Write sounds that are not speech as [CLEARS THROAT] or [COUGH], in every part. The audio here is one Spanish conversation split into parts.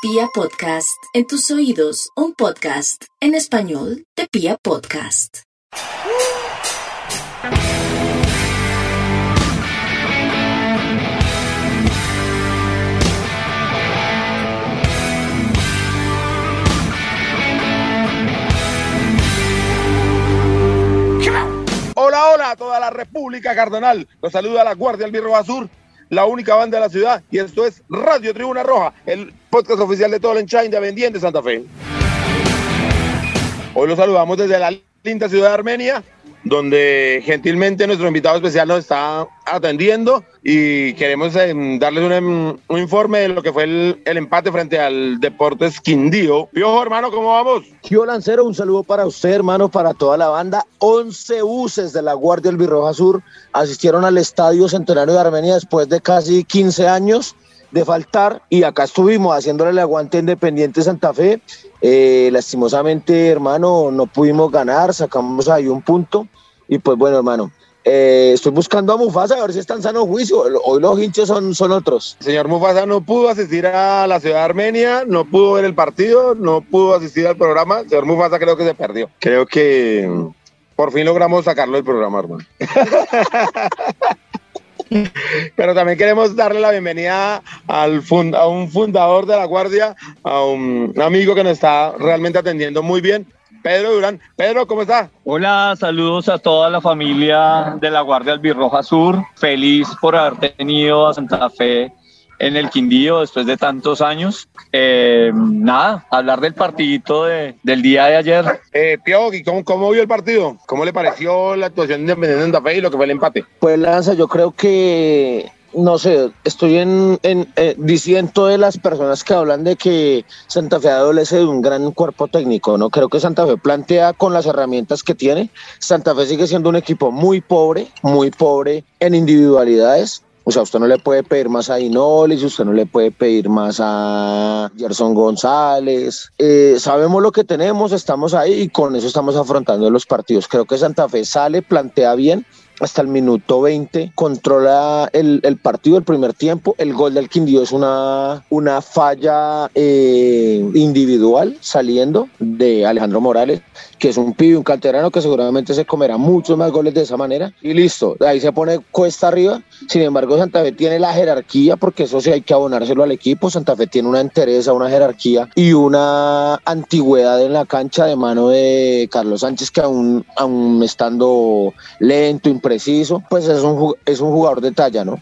Pia Podcast, en tus oídos, un podcast en español de Pia Podcast. Hola, hola a toda la República Cardenal. Los saluda la Guardia Albirro Azul, la única banda de la ciudad. Y esto es Radio Tribuna Roja, el podcast oficial de todo el Enchain de Vendiente Santa Fe. Hoy los saludamos desde la linda ciudad de Armenia, donde gentilmente nuestro invitado especial nos está atendiendo y queremos eh, darles un, em, un informe de lo que fue el, el empate frente al Deportes Quindío. Piojo, hermano, ¿cómo vamos? Tío Lancero, un saludo para usted, hermano, para toda la banda. 11 buses de la Guardia Albirroja Sur asistieron al Estadio Centenario de Armenia después de casi 15 años de faltar y acá estuvimos haciéndole el aguante Independiente Santa Fe. Eh, lastimosamente, hermano, no pudimos ganar, sacamos ahí un punto y pues bueno, hermano. eh, estoy buscando a Mufasa a ver si está en sano juicio. Hoy los hinchas son, son otros. Señor Mufasa no pudo asistir a la ciudad de Armenia, no pudo ver el partido, no pudo asistir al programa. Señor Mufasa creo que se perdió. Creo que por fin logramos sacarlo del programa, hermano. [LAUGHS] Pero también queremos darle la bienvenida al a un fundador de la Guardia, a un amigo que nos está realmente atendiendo muy bien, Pedro Durán. Pedro, ¿cómo está? Hola, saludos a toda la familia de la Guardia Albirroja Sur. Feliz por haber tenido a Santa Fe en el Quindío después de tantos años. Eh, nada, hablar del partidito de- del día de ayer. Eh, Piojo, ¿y ¿cómo, ¿cómo vio el partido? ¿Cómo le pareció la actuación de Independiente Santa Fe y lo que fue el empate? Pues Lanza, yo creo que, no sé, estoy en, en eh, diciendo de las personas que hablan de que Santa Fe adolece de un gran cuerpo técnico, ¿no? Creo que Santa Fe plantea con las herramientas que tiene. Santa Fe sigue siendo un equipo muy pobre, muy pobre en individualidades. O sea, usted no le puede pedir más a Inolis, usted no le puede pedir más a Gerson González. Eh, sabemos lo que tenemos, estamos ahí y con eso estamos afrontando los partidos. Creo que Santa Fe sale, plantea bien, hasta el minuto 20, controla el, el partido, el primer tiempo. El gol del Quindío es una, una falla eh, individual saliendo de Alejandro Morales, que es un pibe, un canterano que seguramente se comerá muchos más goles de esa manera. Y listo, ahí se pone cuesta arriba. Sin embargo, Santa Fe tiene la jerarquía, porque eso sí hay que abonárselo al equipo. Santa Fe tiene una entereza, una jerarquía y una antigüedad en la cancha de mano de Carlos Sánchez, que aún, aún estando lento, impreciso, pues es un, es un jugador de talla, ¿no?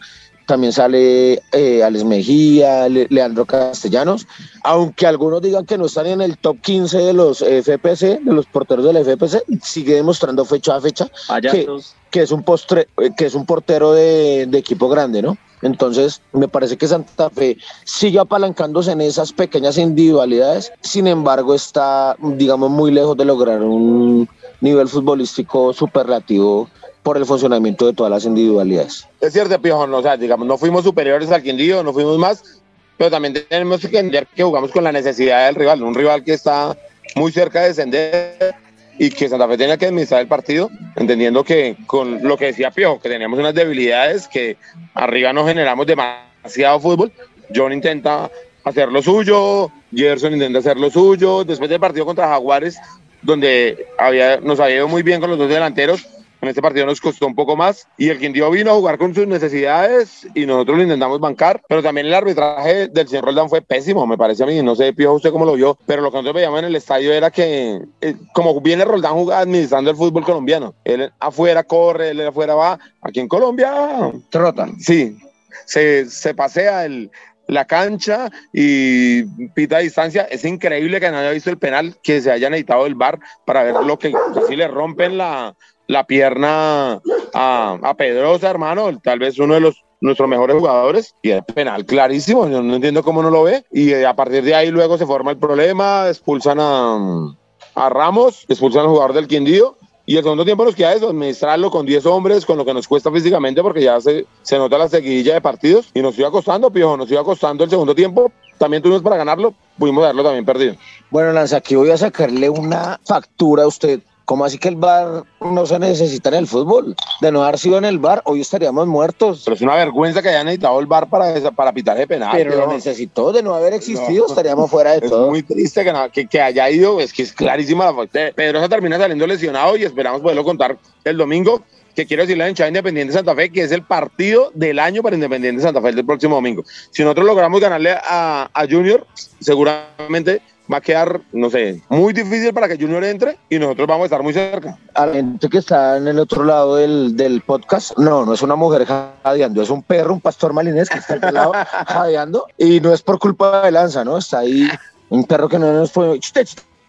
También sale eh, Alex Mejía, Le- Leandro Castellanos, aunque algunos digan que no están en el top 15 de los FPC, de los porteros del FPC, sigue demostrando fecha a fecha Payasos. que es un postre, eh, que es un portero de, de equipo grande, ¿no? Entonces, me parece que Santa Fe sigue apalancándose en esas pequeñas individualidades, sin embargo, está, digamos, muy lejos de lograr un nivel futbolístico superlativo por el funcionamiento de todas las individualidades. Es cierto, Piojo, no, o sea, digamos, no fuimos superiores al Quindío, no fuimos más, pero también tenemos que entender que jugamos con la necesidad del rival, un rival que está muy cerca de descender y que Santa Fe tenía que administrar el partido, entendiendo que con lo que decía Piojo, que teníamos unas debilidades, que arriba no generamos demasiado fútbol, John intenta hacer lo suyo, Gerson intenta hacer lo suyo, después del partido contra Jaguares, donde había, nos había ido muy bien con los dos delanteros, en este partido nos costó un poco más y el Quindío vino a jugar con sus necesidades y nosotros lo intentamos bancar, pero también el arbitraje del señor Roldán fue pésimo, me parece a mí, no sé, Piojo, usted cómo lo vio, pero lo que nosotros veíamos en el estadio era que, eh, como viene Roldán jugando, administrando el fútbol colombiano, él afuera corre, él afuera va, aquí en Colombia, Trota. sí, se, se pasea el, la cancha y pita distancia. Es increíble que no haya visto el penal, que se hayan editado del bar para ver lo que si le rompen la, la pierna a, a Pedrosa, hermano, tal vez uno de los nuestros mejores jugadores. Y el penal clarísimo, yo no entiendo cómo no lo ve. Y eh, a partir de ahí luego se forma el problema, expulsan a, a Ramos, expulsan al jugador del Quindío y el segundo tiempo nos queda eso, administrarlo con 10 hombres, con lo que nos cuesta físicamente, porque ya se, se nota la seguidilla de partidos y nos iba costando, Piojo, nos iba costando el segundo tiempo. También tuvimos para ganarlo, pudimos darlo también perdido. Bueno, Lanza, aquí voy a sacarle una factura a usted ¿Cómo así que el bar no se necesita en el fútbol? De no haber sido en el bar, hoy estaríamos muertos. Pero es una vergüenza que hayan necesitado el bar para, para pitar de penal. Pero lo necesitó, de no haber existido, estaríamos fuera de es todo. Es muy triste que, no, que, que, haya ido, es que es clarísima la falta. Pedrosa termina saliendo lesionado y esperamos poderlo contar el domingo que quiero decirle a la hinchada Independiente Santa Fe que es el partido del año para Independiente Santa Fe del próximo domingo. Si nosotros logramos ganarle a, a Junior, seguramente va a quedar, no sé, muy difícil para que Junior entre y nosotros vamos a estar muy cerca. A la gente que está en el otro lado del, del podcast, no, no es una mujer jadeando, es un perro, un pastor malinés que está al lado [LAUGHS] jadeando y no es por culpa de Lanza, ¿no? Está ahí un perro que no nos puede...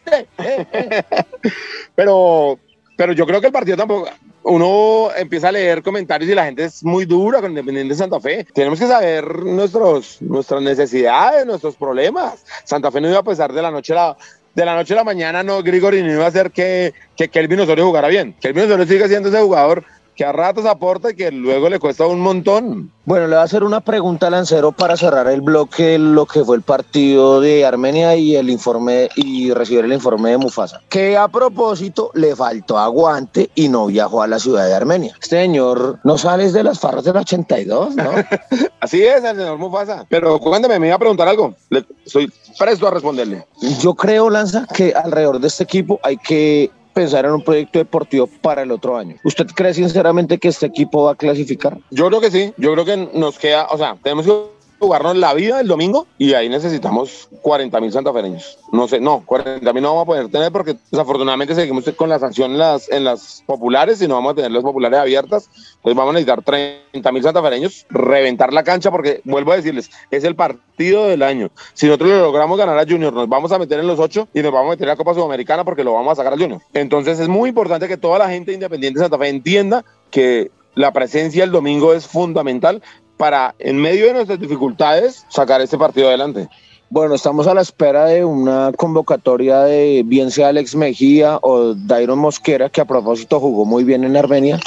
[LAUGHS] pero, pero yo creo que el partido tampoco uno empieza a leer comentarios y la gente es muy dura con Independiente de Santa Fe. Tenemos que saber nuestros, nuestras necesidades, nuestros problemas. Santa Fe no iba a pesar de la noche a la, de la noche a la mañana, no, Grigori no iba a hacer que, que Kelvin Osorio jugara bien. Kelvin Osorio sigue siendo ese jugador que a ratos aporta y que luego le cuesta un montón. Bueno, le voy a hacer una pregunta a Lancero para cerrar el bloque, lo que fue el partido de Armenia y el informe y recibir el informe de Mufasa. Que a propósito le faltó aguante y no viajó a la ciudad de Armenia. Este señor no sales de las farras del 82, ¿no? [LAUGHS] Así es, el señor Mufasa. Pero cuéntame, me iba a preguntar algo. Le, soy presto a responderle. Yo creo, Lanza, que alrededor de este equipo hay que pensar en un proyecto deportivo para el otro año. ¿Usted cree sinceramente que este equipo va a clasificar? Yo creo que sí. Yo creo que nos queda, o sea, tenemos que jugarnos la vida el domingo y ahí necesitamos 40 mil santafereños. No sé, no, 40 mil no vamos a poder tener porque desafortunadamente seguimos con la sanción en las, en las populares y no vamos a tener las populares abiertas. Entonces vamos a necesitar 30 mil santafereños, reventar la cancha porque, vuelvo a decirles, es el partido del año. Si nosotros lo logramos ganar a Junior, nos vamos a meter en los ocho y nos vamos a meter en la Copa Sudamericana porque lo vamos a sacar a Junior. Entonces es muy importante que toda la gente independiente de Santa Fe entienda que la presencia el domingo es fundamental para, en medio de nuestras dificultades, sacar este partido adelante. Bueno, estamos a la espera de una convocatoria de bien sea Alex Mejía o Dairon Mosquera, que a propósito jugó muy bien en Armenia,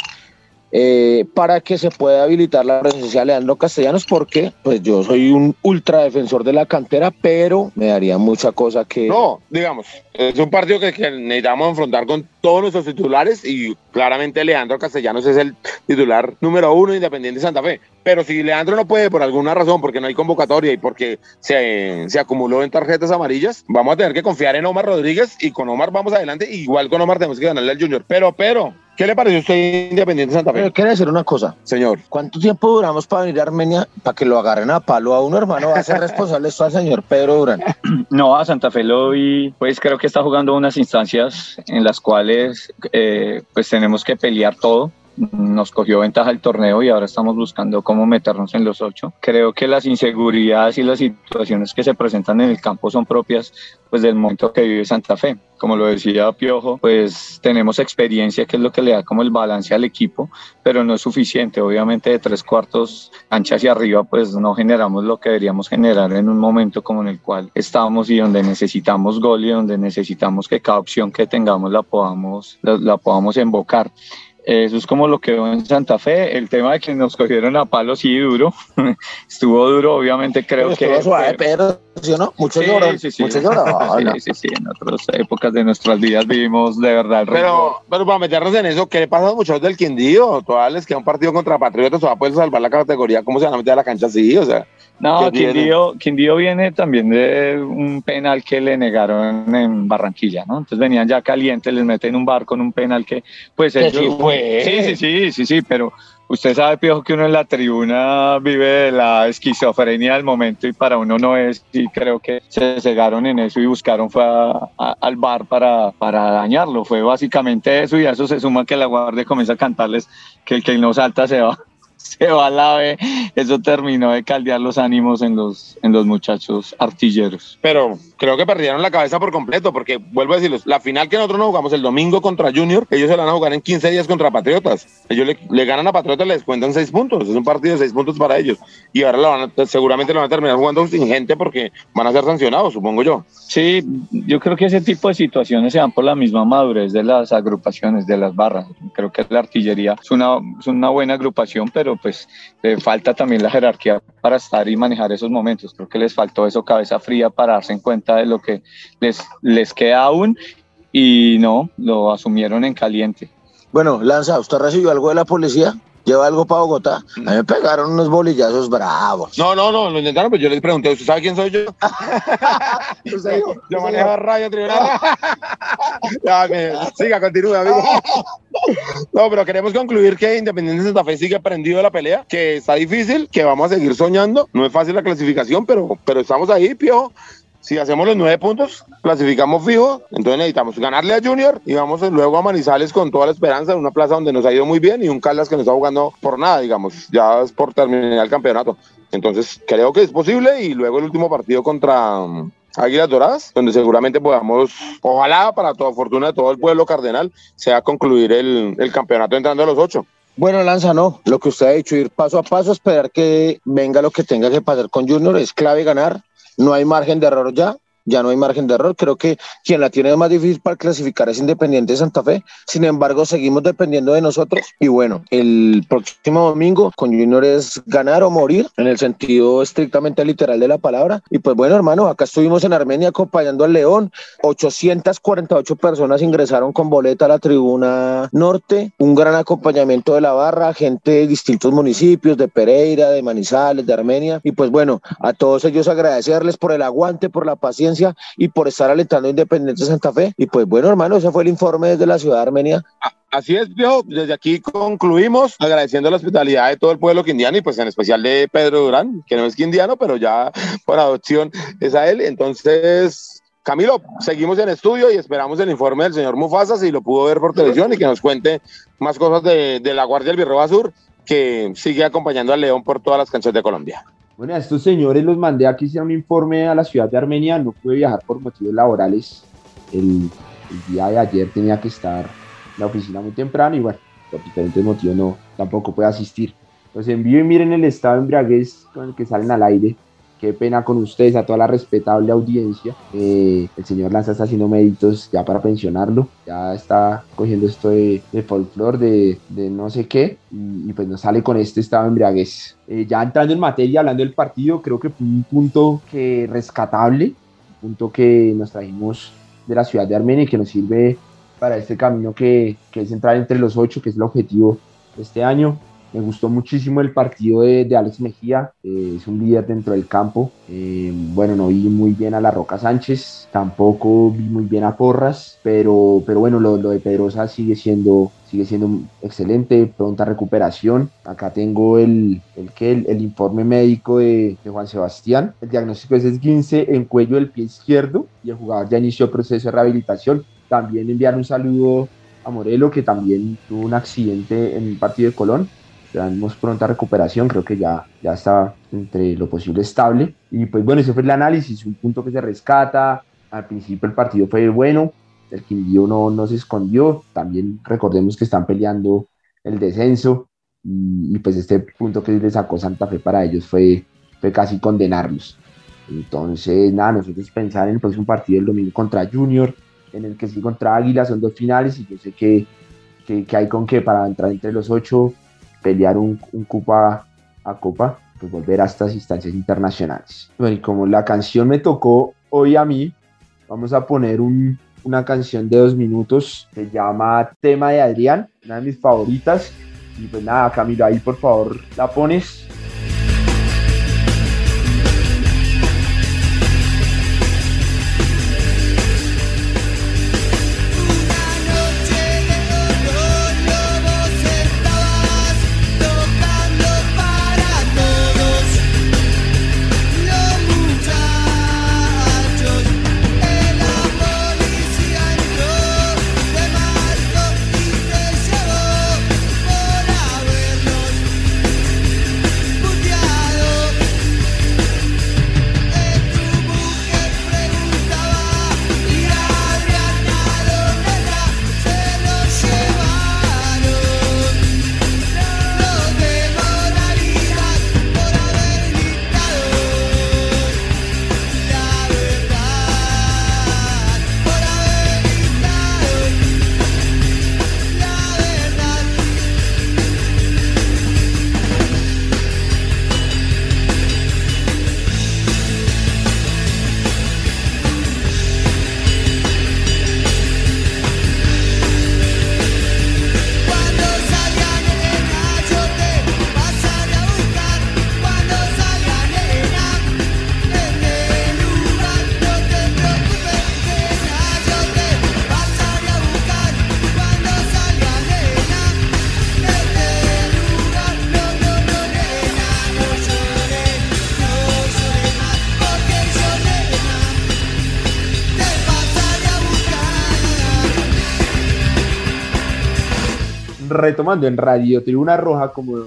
eh, para que se pueda habilitar la presencia de Leandro Castellanos, porque pues yo soy un ultra defensor de la cantera, pero me daría mucha cosa que... No, digamos, es un partido que, que necesitamos enfrentar con todos nuestros titulares y claramente Leandro Castellanos es el titular número uno Independiente de Santa Fe. Pero si Leandro no puede por alguna razón, porque no hay convocatoria y porque se, se acumuló en tarjetas amarillas, vamos a tener que confiar en Omar Rodríguez y con Omar vamos adelante. Igual con Omar tenemos que ganarle al Junior. Pero, pero, ¿qué le pareció a usted Independiente de Santa Fe? Pero quiero decir una cosa. Señor. ¿Cuánto tiempo duramos para venir a Armenia para que lo agarren a palo a uno, hermano? Va a ser responsable esto al señor Pedro Durán. [CLEARS THROAT] No, a Santa Fe lo vi, pues creo que está jugando unas instancias en las cuales eh, pues tenemos que pelear todo nos cogió ventaja el torneo y ahora estamos buscando cómo meternos en los ocho. Creo que las inseguridades y las situaciones que se presentan en el campo son propias pues del momento que vive Santa Fe. Como lo decía Piojo, pues tenemos experiencia que es lo que le da como el balance al equipo, pero no es suficiente. Obviamente de tres cuartos ancha hacia arriba pues no generamos lo que deberíamos generar en un momento como en el cual estamos y donde necesitamos gol y donde necesitamos que cada opción que tengamos la podamos, la, la podamos invocar. Eso es como lo que veo en Santa Fe. El tema de que nos cogieron a palo, sí, duro. [LAUGHS] Estuvo duro, obviamente, creo Estuvo que. suave, pero, ¿sí o no? Mucho Sí, lloró. sí, sí. Mucho lloró. [LAUGHS] Sí, sí, sí. En otras épocas de nuestras vidas vivimos de verdad el. Pero, pero para meternos en eso, ¿qué le pasa a los muchachos del Quindío? Todavía les queda un partido contra Patriotas, todavía pueden salvar la categoría. ¿Cómo se van a meter a la cancha así? O sea, No. Quindío, Quindío viene también de un penal que le negaron en Barranquilla, ¿no? Entonces venían ya calientes, les meten un bar con un penal que, pues ellos- sí Sí, sí, sí, sí, sí, pero usted sabe, Piojo, que uno en la tribuna vive de la esquizofrenia del momento y para uno no es, y creo que se cegaron en eso y buscaron fue al bar para, para dañarlo. Fue básicamente eso y a eso se suma que la guardia comienza a cantarles que el que no salta se va [LAUGHS] se va a la B. Eso terminó de caldear los ánimos en los, en los muchachos artilleros. pero creo que perdieron la cabeza por completo, porque vuelvo a decirles, la final que nosotros no jugamos el domingo contra Junior, ellos se van a jugar en 15 días contra Patriotas. Ellos le, ganan a Patriotas, les cuentan 6 puntos. Es un partido de 6 puntos para ellos. Y ahora lo van a- seguramente lo van a terminar jugando sin gente porque van a ser sancionados, supongo yo. Sí, yo creo que ese tipo de situaciones se dan por la misma madurez de las agrupaciones, de las barras. Creo que la artillería es una, es una buena agrupación, pero pues le falta también la jerarquía para estar y manejar esos momentos. Creo que les faltó eso, cabeza fría, para darse en cuenta de lo que les, les queda aún y no, lo asumieron en caliente. Bueno, Lanza, ¿usted recibió algo de la policía? ¿Lleva algo para Bogotá? A mí me pegaron unos bolillazos bravos. No, no, no, lo intentaron, pero yo les pregunté, ¿usted sabe quién soy yo? [LAUGHS] yo manejo radio tribunal. [LAUGHS] ya, me, siga, continúe, amigo. no, pero queremos concluir que Independiente Santa Fe sigue prendido de la pelea, que está difícil, que vamos a seguir soñando. No es fácil la clasificación, pero, pero estamos ahí, piojo. Si hacemos los nueve puntos, clasificamos fijo, entonces necesitamos ganarle a Junior y vamos luego a Manizales con toda la esperanza en una plaza donde nos ha ido muy bien y un Caldas que no está jugando por nada, digamos, ya es por terminar el campeonato. Entonces creo que es posible y luego el último partido contra um, Águilas Doradas, donde seguramente podamos, ojalá para toda fortuna de todo el pueblo cardenal, sea concluir el, el campeonato entrando a los ocho. Bueno, Lanza, no. Lo que usted ha dicho, ir paso a paso, esperar que venga lo que tenga que pasar con Junior, es clave ganar no hay margen de error ya, ya no hay margen de error. Creo que quien la tiene más difícil para clasificar es Independiente de Santa Fe. Sin embargo, seguimos dependiendo de nosotros. Y bueno, el próximo domingo con Junior es ganar o morir en el sentido estrictamente literal de la palabra. Y pues bueno, hermano, acá estuvimos en Armenia acompañando al León. 848 personas ingresaron con boleta a la tribuna norte. Un gran acompañamiento de la barra, gente de distintos municipios, de Pereira, de Manizales, de Armenia. Y pues bueno, a todos ellos agradecerles por el aguante, por la paciencia y por estar alentando a Independiente Santa Fe. Y pues bueno, hermano, ese fue el informe desde la ciudad de Armenia. Así es, viejo. Desde aquí concluimos agradeciendo la hospitalidad de todo el pueblo quindiano y pues en especial de Pedro Durán, que no es quindiano, pero ya por adopción es a él. Entonces, Camilo, seguimos en estudio y esperamos el informe del señor Mufasa, si lo pudo ver por televisión y que nos cuente más cosas de, de la Guardia del Birroba Sur, que sigue acompañando al León por todas las canciones de Colombia. Bueno, a estos señores los mandé aquí hicieron un informe a la ciudad de Armenia, no pude viajar por motivos laborales. El, día de ayer tenía que estar en la oficina muy temprano y bueno, por diferentes motivos no, tampoco pude asistir. Los envío y miren el estado de embriaguez con el que salen al aire qué pena con ustedes, a toda la respetable audiencia. Eh, el señor Lanza está haciendo méritos ya para pensionarlo, ya está cogiendo esto de, de folclore, de, no sé qué, y, pues nos sale con este estado de embriaguez. Eh, ya entrando en materia, hablando del partido, creo que fue un punto que rescatable, un punto que nos trajimos de la ciudad de Armenia y que nos sirve para este camino que, que es entrar entre los ocho, que es el objetivo de este año. Me gustó muchísimo el partido de, de Alex Mejía, eh, es un líder dentro del campo. Eh, bueno, no vi muy bien a La Roca Sánchez, tampoco vi muy bien a Porras, pero, pero bueno, lo, lo de Pedrosa sigue siendo, sigue siendo excelente, pronta recuperación. Acá tengo el, el, el, el informe médico de, Juan Sebastián. El diagnóstico es esguince en cuello del pie izquierdo y el jugador ya inició el proceso de rehabilitación. También enviar un saludo a Morelo, que también tuvo un accidente en el partido de Colón Tenemos pronta recuperación, creo que ya, ya está entre lo posible estable. Y pues bueno, ese fue el análisis, un punto que se rescata. Al principio el partido fue bueno, el Quindío no, no se escondió. También recordemos que están peleando el descenso. Y, y, pues este punto que le sacó Santa Fe para ellos fue, fue casi condenarlos. Entonces, nada, nosotros pensar en el próximo partido el domingo contra Junior, en el que sí contra Águila, son dos finales y yo sé que, que, que hay con que para entrar entre los ocho pelear un, un a, Copa, pues volver a estas instancias internacionales. Bueno, y como la canción me tocó hoy a mí, vamos a poner un, una canción de dos minutos, se llama Tema de Adrián, una de mis favoritas. Y pues nada, Camilo, ahí por favor la pones. Retomando en Radio Tribuna Roja, como,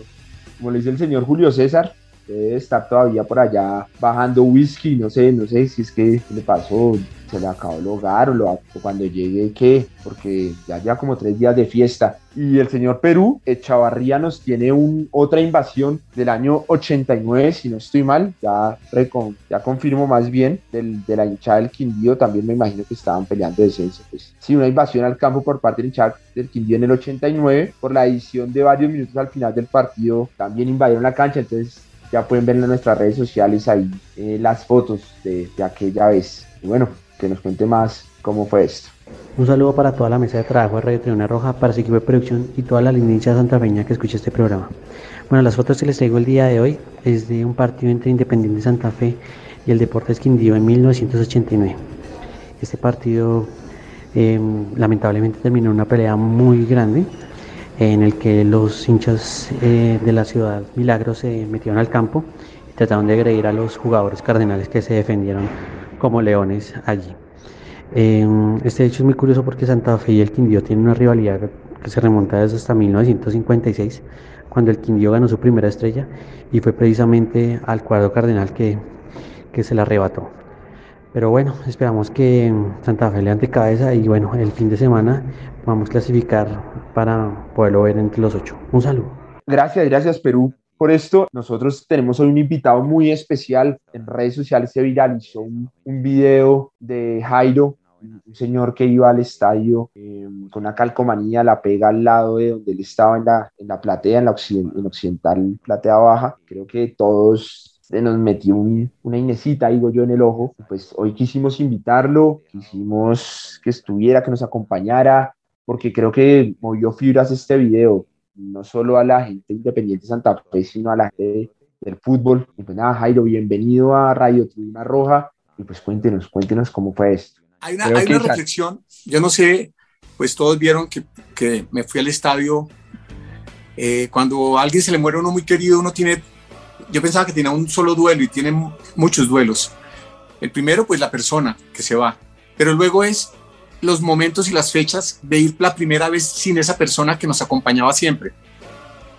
como le dice el señor Julio César, debe estar todavía por allá bajando whisky, no sé, no sé si es que le pasó, se le acabó el hogar o, lo, cuando llegue qué, porque ya ya como tres días de fiesta. Y el señor Perú, Echavarría, nos tiene un, otra invasión del año 89, si no estoy mal, ya, ya confirmo más bien, del, de la hinchada del Quindío, también me imagino que estaban peleando descenso. Pues sí, una invasión al campo por parte del hinchada del Quindío en el 89, por la edición de varios minutos al final del partido, también invadieron la cancha, entonces ya pueden ver en nuestras redes sociales ahí eh, las fotos de, de aquella vez. Y bueno, que nos cuente más cómo fue esto. Un saludo para toda la mesa de trabajo de Radio Tribuna Roja, para su equipo de producción y toda la línea santafereña que escucha este programa. Bueno, las fotos que les traigo el día de hoy es de un partido entre Independiente Santa Fe y el Deportes Quindío en 1989. Este partido em, lamentablemente terminó en una pelea muy grande en el que los hinchas eh, de la ciudad Milagro se metieron al campo y trataron de agredir a los jugadores cardenales que se defendieron como leones allí. Em, este hecho es muy curioso porque Santa Fe y el Quindío tienen una rivalidad que se remonta desde hasta 1956, cuando el Quindío ganó su primera estrella y fue precisamente al cuadro cardenal que, que se la arrebató. Pero bueno, esperamos que Santa Fe le ante cabeza y bueno, el fin de semana vamos a clasificar para poderlo ver entre los ocho. Un saludo. Gracias, gracias Perú por esto, nosotros tenemos hoy un invitado muy especial. En redes sociales se viralizó un, video de Jairo, un señor que iba al estadio eh, con una calcomanía, la pega al lado de donde él estaba en la, en la platea, en la en occidental platea baja. Creo que todos nos metió una inesita, digo yo, en el ojo. Pues hoy quisimos invitarlo, quisimos que estuviera, que nos acompañara, porque creo que movió fibras este video no solo a la gente independiente de Santa Fe, sino a la gente del fútbol. Y pues nada, Jairo, bienvenido a Radio Tribuna Roja. Y pues cuéntenos, cuéntenos cómo fue esto. Hay una, hay una reflexión, yo no sé, pues todos vieron que, que me fui al estadio. Eh, cuando a alguien se le muere uno muy querido, uno tiene, yo pensaba que tenía un solo duelo y tiene muchos duelos. El primero, pues la persona que se va, pero luego es los momentos y las fechas de ir la primera vez sin esa persona que nos acompañaba siempre.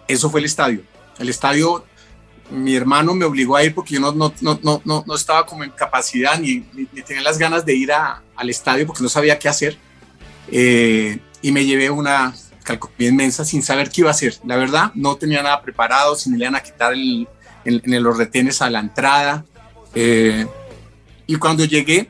Eso fue el estadio. El estadio, mi hermano me obligó a ir porque yo no, no, no, no, no estaba como en capacidad ni, ni, tenía las ganas de ir a, al estadio porque no sabía qué hacer. Eh, y me llevé una calcomía inmensa sin saber qué iba a hacer. La verdad, no tenía nada preparado, si me le iban a quitar el, en, los retenes a la entrada. Eh, y cuando llegué,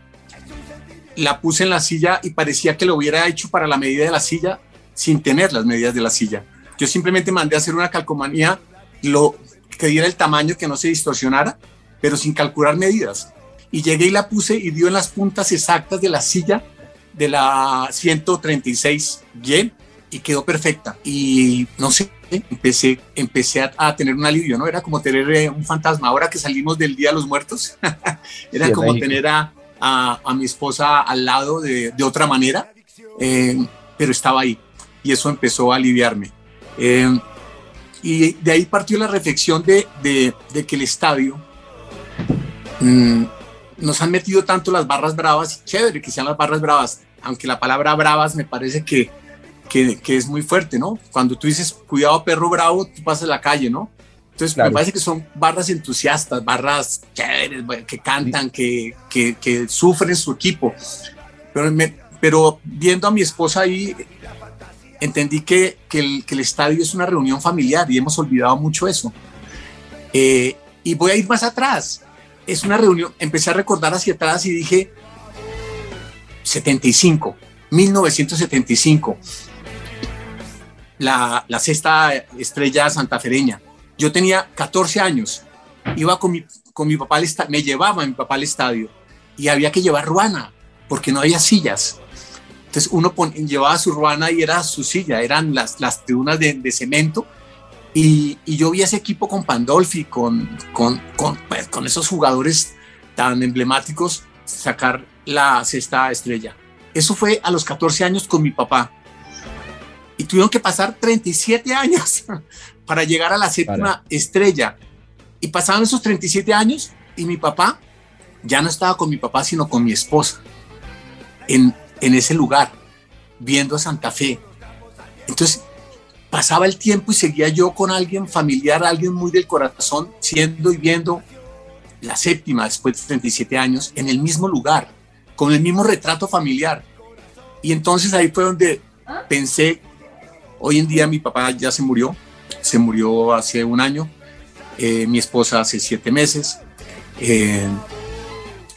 la puse en la silla y parecía que lo hubiera hecho para la medida de la silla sin tener las medidas de la silla. Yo simplemente mandé a hacer una calcomanía lo que diera el tamaño que no se distorsionara, pero sin calcular medidas. Y llegué y la puse y dio en las puntas exactas de la silla de la 136 y y quedó perfecta. Y no sé, empecé, empecé a, tener un alivio, ¿no? Era como tener eh, un fantasma. Ahora que salimos del Día de los Muertos, [LAUGHS] era como tener a, a, mi esposa al lado de, de otra manera, eh, pero estaba ahí y eso empezó a aliviarme. Eh, y de ahí partió la reflexión de, de, de que el estadio mm, nos han metido tanto las barras bravas, chévere que sean las barras bravas, aunque la palabra bravas me parece que, que, que, es muy fuerte, ¿no? Cuando tú dices, cuidado perro bravo, tú pasas la calle, ¿no? Entonces, me parece que son barras entusiastas, barras chéveres, que cantan, que, que, que sufren su equipo. Pero, pero, viendo a mi esposa ahí, entendí que, que, el, que, el, estadio es una reunión familiar y hemos olvidado mucho eso. Eh, y voy a ir más atrás. Es una reunión, empecé a recordar hacia atrás y dije, 75, 1975, la, la sexta estrella santafereña yo tenía 14 años, iba con mi, con mi papá al estadio, me llevaba mi papá al estadio y había que llevar ruana porque no había sillas. Entonces uno llevaba su ruana y era su silla, eran las, las tribunas de, de cemento. Y, y, yo vi ese equipo con Pandolfi, con, con, con, pues, con esos jugadores tan emblemáticos, sacar la sexta estrella. Eso fue a los 14 años con mi papá. Y tuvieron que pasar 37 años [LAUGHS] para llegar a la séptima estrella. Y pasaban esos 37 años y mi papá ya no estaba con mi papá, sino con mi esposa en, en ese lugar, viendo a Santa Fe. Entonces, pasaba el tiempo y seguía yo con alguien familiar, alguien muy del corazón, siendo y viendo la séptima después de 37 años en el mismo lugar, con el mismo retrato familiar. Y entonces ahí fue donde pensé, hoy en día mi papá ya se murió, se murió hace un año, eh, mi esposa hace siete meses, eh,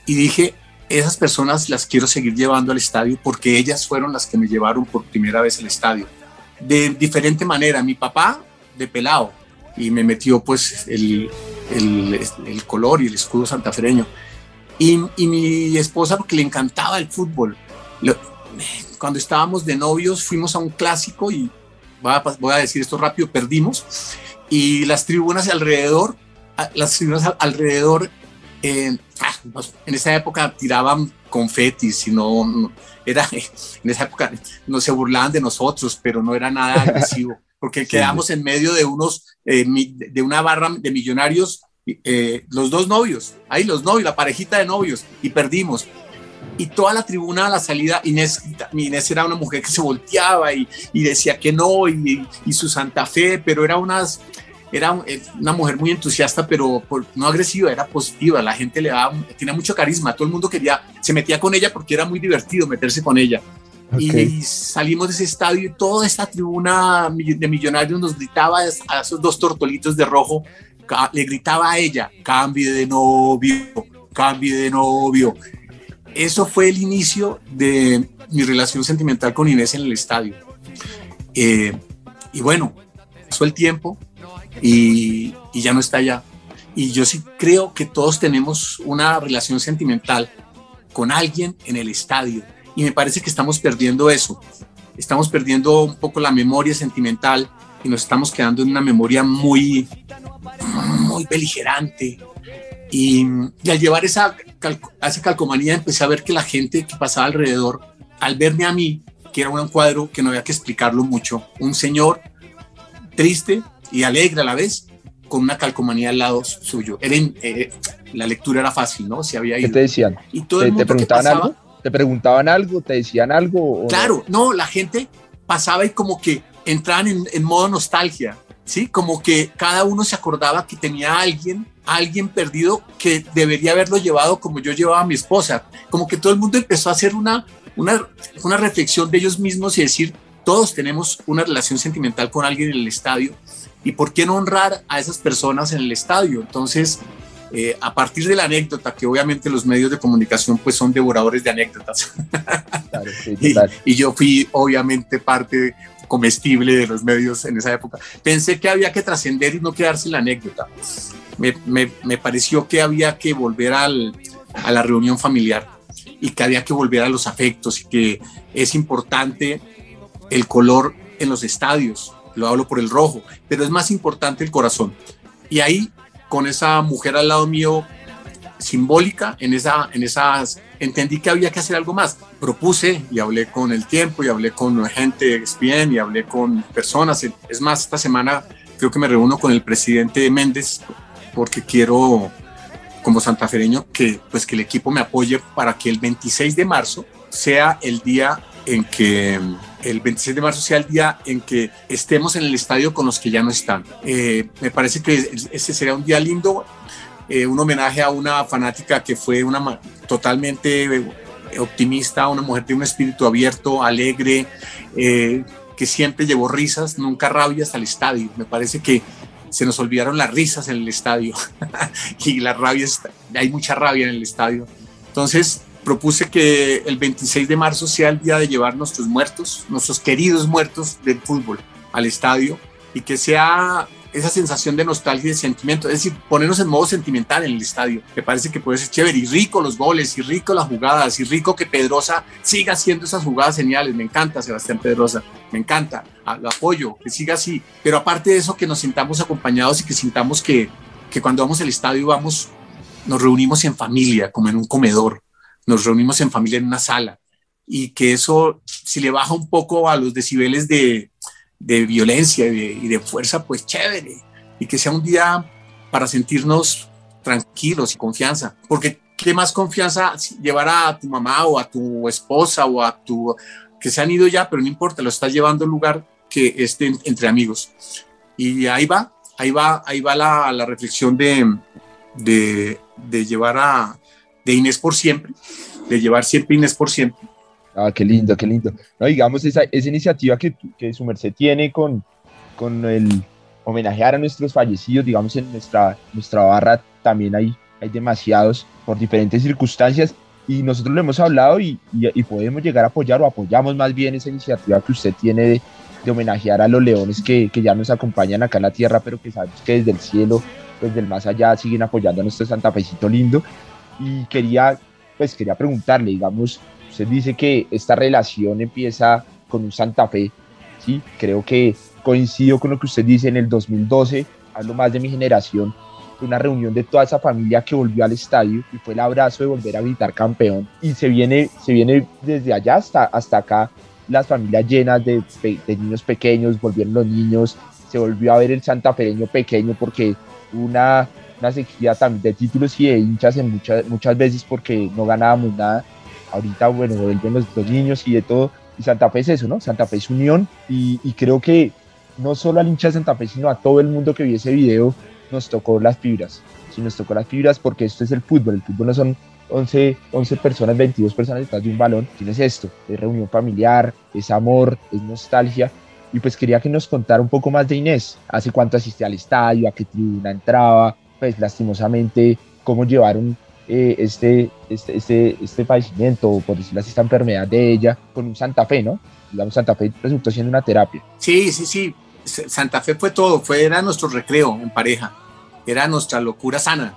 y dije, esas personas las quiero seguir llevando al estadio porque ellas fueron las que me llevaron por primera vez al estadio. De diferente manera, mi papá de pelado y me metió pues el, el, color y el escudo santafereño. Y, y, mi esposa porque le encantaba el fútbol. cuando estábamos de novios fuimos a un clásico y voy a, voy a decir esto rápido, perdimos. Y las tribunas alrededor, las tribunas alrededor eh, en esa época tiraban confetis, sino no, era, [LAUGHS] en esa época no se burlaban de nosotros, pero no era nada agresivo, porque [LAUGHS] sí. quedamos en medio de unos, eh, de una barra de millonarios, eh, los dos novios, ahí los novios, la parejita de novios, y perdimos. Y toda la tribuna a la salida, Inés, Inés era una mujer que se volteaba y, y decía que no, y, y su Santa Fe, pero era unas, era eh, una mujer muy entusiasta, pero no agresiva, era positiva. La gente le daba, tenía mucho carisma. Todo el mundo quería, se metía con ella porque era muy divertido meterse con ella. Okay. Y salimos de ese estadio y toda esta tribuna de millonarios nos gritaba a esos dos tortolitos de rojo, le gritaba a ella, cambie de novio, cambie de novio. Eso fue el inicio de mi relación sentimental con Inés en el estadio. Eh, y bueno, pasó el tiempo, y, ya no está allá. Y yo sí creo que todos tenemos una relación sentimental con alguien en el estadio y me parece que estamos perdiendo eso. Estamos perdiendo un poco la memoria sentimental y nos estamos quedando en una memoria muy, muy beligerante. Y, y al llevar esa, esa calcomanía empecé a ver que la gente que pasaba alrededor, al verme a mí, que era un cuadro que no había que explicarlo mucho, un señor triste, y alegre a la vez, con una calcomanía al lado suyo. Era, eh, la lectura era fácil, ¿no? Se había ido. ¿Qué te decían? Y todo el ¿Te, mundo te preguntaban pasaba, algo? ¿Te preguntaban algo? ¿Te decían algo? Claro, no? la gente pasaba y como que entraban en, en, modo nostalgia, ¿sí? Como que cada uno se acordaba que tenía a alguien, alguien perdido que debería haberlo llevado como yo llevaba a mi esposa. Como que todo el mundo empezó a hacer una, una, una reflexión de ellos mismos y decir, todos tenemos una relación sentimental con alguien en el estadio y por qué no honrar a esas personas en el estadio. Entonces, eh, a partir de la anécdota, que obviamente los medios de comunicación pues son devoradores de anécdotas, claro, sí, [LAUGHS] y, y, yo fui obviamente parte comestible de los medios en esa época, pensé que había que trascender y no quedarse en la anécdota. Me, me, me pareció que había que volver al, a la reunión familiar y que había que volver a los afectos y que es importante el color en los estadios, lo hablo por el rojo, pero es más importante el corazón. Y ahí, con esa mujer al lado mío, simbólica, en, esa, en esas, entendí que había que hacer algo más. Propuse y hablé con el tiempo y hablé con gente de ESPN y hablé con personas. Es más, esta semana creo que me reúno con el presidente Méndez porque quiero, como santafereño, que, pues, que el equipo me apoye para que el 26 de marzo sea el día en que el 26 de marzo sea el día en que estemos en el estadio con los que ya no están. Eh, me parece que ese sería un día lindo, eh, un homenaje a una fanática que fue una totalmente optimista, una mujer de un espíritu abierto, alegre, eh, que siempre llevó risas, nunca rabia hasta el estadio. Me parece que se nos olvidaron las risas en el estadio [LAUGHS] y la rabia, hay mucha rabia en el estadio. Entonces, propuse que el 26 de marzo sea el día de llevar nuestros muertos, nuestros queridos muertos del fútbol al estadio y que sea esa sensación de nostalgia y de sentimiento, es decir, ponernos en modo sentimental en el estadio. Me parece que puede ser chévere y rico los goles y rico las jugadas y rico que Pedrosa siga haciendo esas jugadas geniales. Me encanta Sebastián Pedrosa, me encanta, lo apoyo, que siga así. Pero aparte de eso, que nos sintamos acompañados y que sintamos que, que cuando vamos al estadio vamos, nos reunimos en familia, como en un comedor nos reunimos en familia en una sala y que eso, si le baja un poco a los decibeles de, de violencia y de, fuerza, pues chévere. Y que sea un día para sentirnos tranquilos y confianza. Porque qué más confianza llevar a tu mamá o a tu esposa o a tu... que se han ido ya, pero no importa, lo estás llevando a un lugar que este entre amigos. Y ahí va, ahí va, ahí va la, la reflexión de, de, de, llevar a de Inés por siempre, de llevar siempre Inés por siempre. Ah, qué lindo, qué lindo. No, digamos, esa, esa iniciativa que, que su merced tiene con, con el homenajear a nuestros fallecidos, digamos, en nuestra, nuestra barra también hay, hay demasiados por diferentes circunstancias y nosotros lo hemos hablado y, y, podemos llegar a apoyar o apoyamos más bien esa iniciativa que usted tiene de, de homenajear a los leones que, que, ya nos acompañan acá en la tierra, pero que sabemos que desde el cielo, desde el más allá, siguen apoyando a nuestro Santa Fecito lindo. Y quería, pues quería preguntarle, digamos, usted dice que esta relación empieza con un Santa Fe, ¿sí? Creo que coincido con lo que usted dice en el 2012, hablo más de mi generación, una reunión de toda esa familia que volvió al estadio y fue el abrazo de volver a gritar campeón. Y se viene, se viene desde allá hasta, hasta acá las familias llenas de, de niños pequeños, volvieron los niños, se volvió a ver el santafereño pequeño porque una, una sequía también de títulos y de hinchas en muchas, muchas veces porque no ganábamos nada. Ahorita, bueno, vuelven los, niños y de todo. Y Santa Fe es eso, ¿no? Santa Fe es unión y, y creo que no solo al hincha de Santa Fe, sino a todo el mundo que vio ese video, nos tocó las fibras. Sí, nos tocó las fibras porque esto es el fútbol. El fútbol no son 11, 11 personas, 22 personas detrás de un balón. Tienes esto, es reunión familiar, es amor, es nostalgia. Y pues quería que nos contara un poco más de Inés. Hace cuánto asistía al estadio, a qué tribuna entraba, pues lastimosamente cómo llevaron eh, este, este, este, este padecimiento, por decirlo así, esta enfermedad de ella con un Santa Fe, ¿no? Digamos, Santa Fe resultó siendo una terapia. Sí, sí, sí. Santa Fe fue todo, fue, era nuestro recreo en pareja, era nuestra locura sana,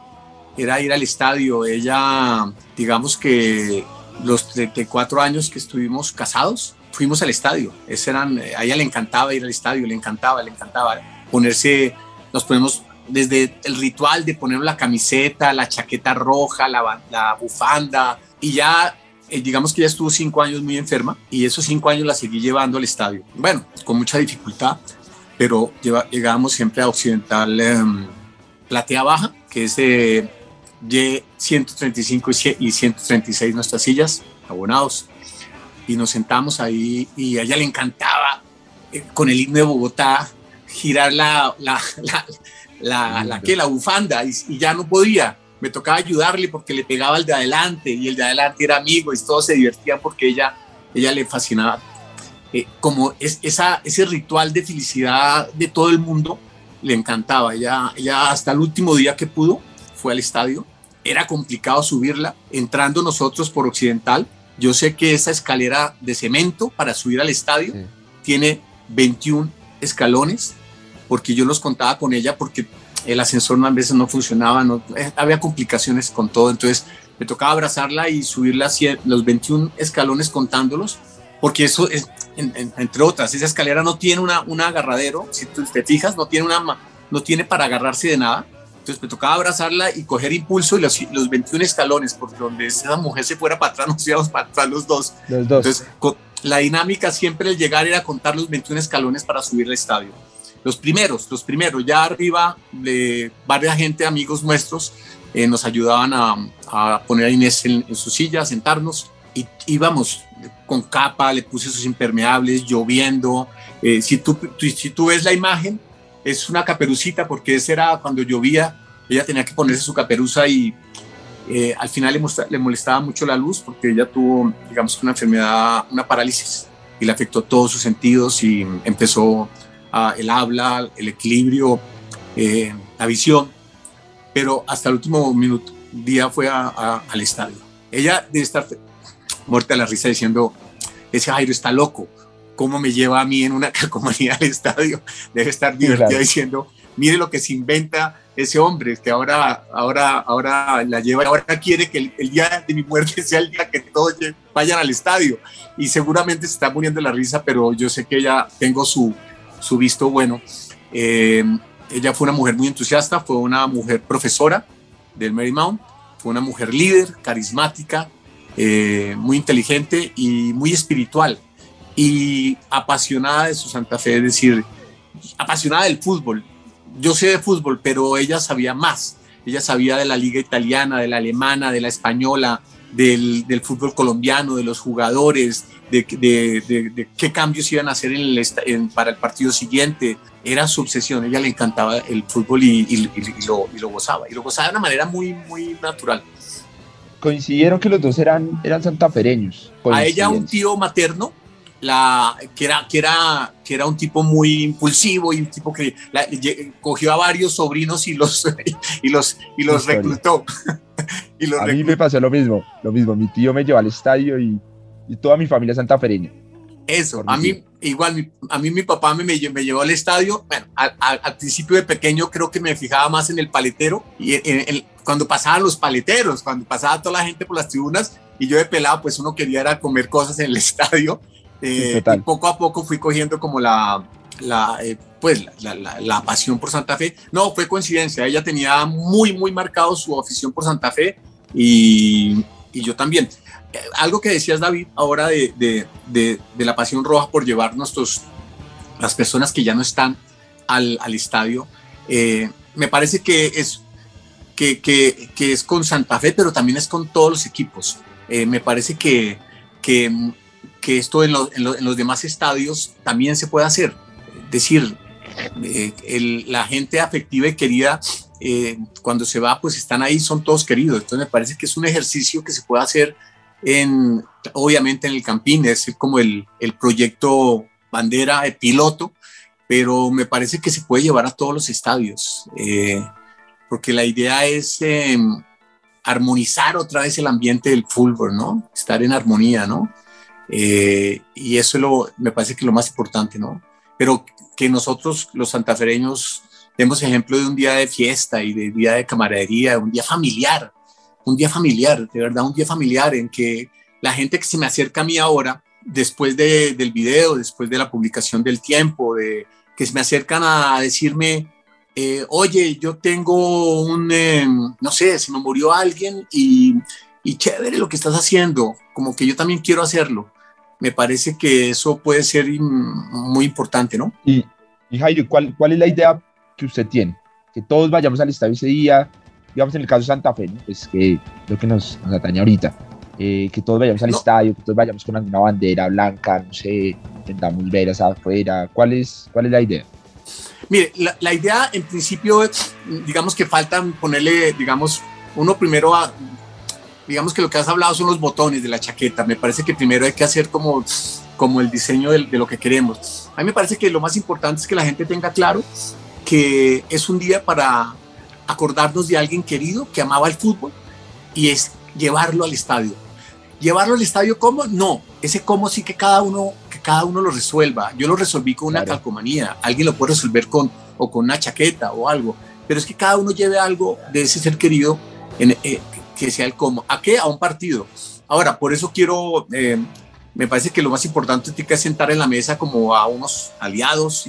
era ir al estadio. Ella, digamos que los 34 años que estuvimos casados, fuimos al estadio. Eran, a ella le encantaba ir al estadio, le encantaba, le encantaba ponerse, nos ponemos desde el ritual de poner la camiseta, la chaqueta roja, la, la bufanda, y ya eh, digamos que ya estuvo cinco años muy enferma y esos cinco años la seguí llevando al estadio. Bueno, con mucha dificultad, pero lleva, llegábamos siempre a Occidental em, Platea Baja, que es de Y135 y 136 nuestras sillas, abonados, y nos sentamos ahí y a ella le encantaba eh, con el himno de Bogotá girar la, la, la, la, que, la bufanda y, y, ya no podía. Me tocaba ayudarle porque le pegaba el de adelante y el de adelante era amigo y todos se divertían porque ella, ella le fascinaba eh, como es, esa, ese ritual de felicidad de todo el mundo, le encantaba. Ella, ella hasta el último día que pudo fue al estadio. Era complicado subirla, entrando nosotros por Occidental. Yo sé que esa escalera de cemento para subir al estadio tiene 21 escalones, porque yo los contaba con ella porque el ascensor a veces no funcionaba, no, eh, había complicaciones con todo, entonces me tocaba abrazarla y subirla los 21 escalones contándolos porque eso es, entre otras, esa escalera no tiene una, un agarradero, si tú te fijas, no tiene, una, no tiene para agarrarse de nada. Entonces me tocaba abrazarla y coger impulso y los, los 21 escalones, por donde esa mujer se fuera para atrás, [LAUGHS] nos íbamos para atrás los dos. Los dos. Entonces, la dinámica siempre al llegar era contar los 21 escalones para subir al estadio. Los primeros, los primeros, ya arriba de varias gente, amigos nuestros, eh, nos ayudaban a, poner a Inés en, en su silla, a sentarnos. Y íbamos con capa, le puse sus impermeables, lloviendo. Eh, si, tú, si tú ves la imagen, es una caperucita porque ese era cuando llovía, ella tenía que ponerse su caperuza y eh, al final le, le, molestaba mucho la luz porque ella tuvo, digamos, una enfermedad, una parálisis y le afectó todos sus sentidos y empezó a, el habla, el equilibrio, eh, la visión, pero hasta el último minuto, día fue a, a, al estadio. Ella debe estar muerte a la risa diciendo, ese Jairo está loco, ¿cómo me lleva a mí en una [LAUGHS] calcomanía al estadio? Debe estar divertida claro. diciendo, mire lo que se inventa ese hombre, que ahora, ahora, ahora la lleva, ahora quiere que el, el, día de mi muerte [LAUGHS] sea el día que todos vayan al estadio. Y seguramente se está muriendo la risa, pero yo sé que ella tengo su, su visto bueno. Eh, ella fue una mujer muy entusiasta, fue una mujer profesora del Marymount, fue una mujer líder, carismática, eh, muy inteligente y muy espiritual y apasionada de su Santa Fe, es decir, apasionada del fútbol. Yo sé de fútbol, pero ella sabía más. Ella sabía de la liga italiana, de la alemana, de la española, del, del fútbol colombiano, de los jugadores, de, de, qué cambios iban a hacer en el, para el partido siguiente. Era su obsesión, ella le encantaba el fútbol y, y, lo, y, lo, gozaba, y lo gozaba de una manera muy, muy natural. Coincidieron que los dos eran, eran santafereños. A ella un tío materno, la, que, era, que, era, que era un tipo muy impulsivo y un tipo que cogió a varios sobrinos y los, [LAUGHS] y los, y los reclutó. [LAUGHS] y a mí me pasó lo mismo, lo mismo. Mi tío me llevó al estadio y y toda mi familia santafereña. Eso, a mí igual, a mí mi papá me, me llevó al estadio, bueno, al, principio de pequeño creo que me fijaba más en el paletero, y cuando pasaban los paleteros, cuando pasaba toda la gente por las tribunas, y yo de pelado, pues uno quería era comer cosas en el [LAUGHS] estadio, eh, y poco a poco fui cogiendo como la, la eh, pues la, la, la, pasión por Santa Fe. No, fue coincidencia, ella tenía muy, muy marcado su afición por Santa Fe, y, y yo también algo que decías, David, ahora de, de, de, la pasión roja por llevar nuestros, las personas que ya no están al, al estadio, eh, me parece que es, que, que, es con Santa Fe, pero también es con todos los equipos. Eh, me parece que, que, que esto en, en, los demás estadios también se puede hacer. Es decir, eh, la gente afectiva y querida, cuando se va, pues están ahí, son todos queridos. Entonces me parece que es un ejercicio que se puede hacer en, obviamente en el Campín, es como el, el proyecto bandera, el piloto, pero me parece que se puede llevar a todos los estadios, eh, porque la idea es em, armonizar otra vez el ambiente del fútbol, ¿no? Estar en armonía, ¿no? Eh, y eso es lo, me parece que es lo más importante, ¿no? Pero que nosotros, los santafereños, demos ejemplo de un día de fiesta y de día de camaradería, un día familiar, un día familiar, de verdad, un día familiar en que la gente que se me acerca a mí ahora, después de, del video, después de la publicación del tiempo, de, que se me acercan a decirme, eh, oye, yo tengo un, eh, no sé, se me murió alguien y, y chévere lo que estás haciendo, como que yo también quiero hacerlo. Me parece que eso puede ser muy importante, ¿no? Y, y Jairo, ¿cuál, ¿cuál es la idea que usted tiene? Que todos vayamos al estadio digamos en el caso de Santa Fe, pues que lo que nos, nos atañe ahorita, eh, que todos vayamos al estadio, que todos vayamos con alguna bandera blanca, no sé, intentamos ver hacia afuera, ¿cuál es, cuál es la idea? Mire, la, la idea en principio, digamos que faltan ponerle, digamos, uno primero a, digamos que lo que has hablado son los botones de la chaqueta. Me parece que primero hay que hacer como, como el diseño de, de, lo que queremos. A mí me parece que lo más importante es que la gente tenga claro que es un día para acordarnos de alguien querido que amaba el fútbol y es llevarlo al estadio. ¿Llevarlo al estadio cómo? No, ese cómo sí que cada uno, que cada uno lo resuelva. Yo lo resolví con una calcomanía, alguien lo puede resolver con, o con una chaqueta o algo, pero es que cada uno lleve algo de ese ser querido en, eh, que sea el cómo. ¿A qué? A un partido. Ahora, por eso quiero, eh, me parece que lo más importante es sentar en la mesa como a unos aliados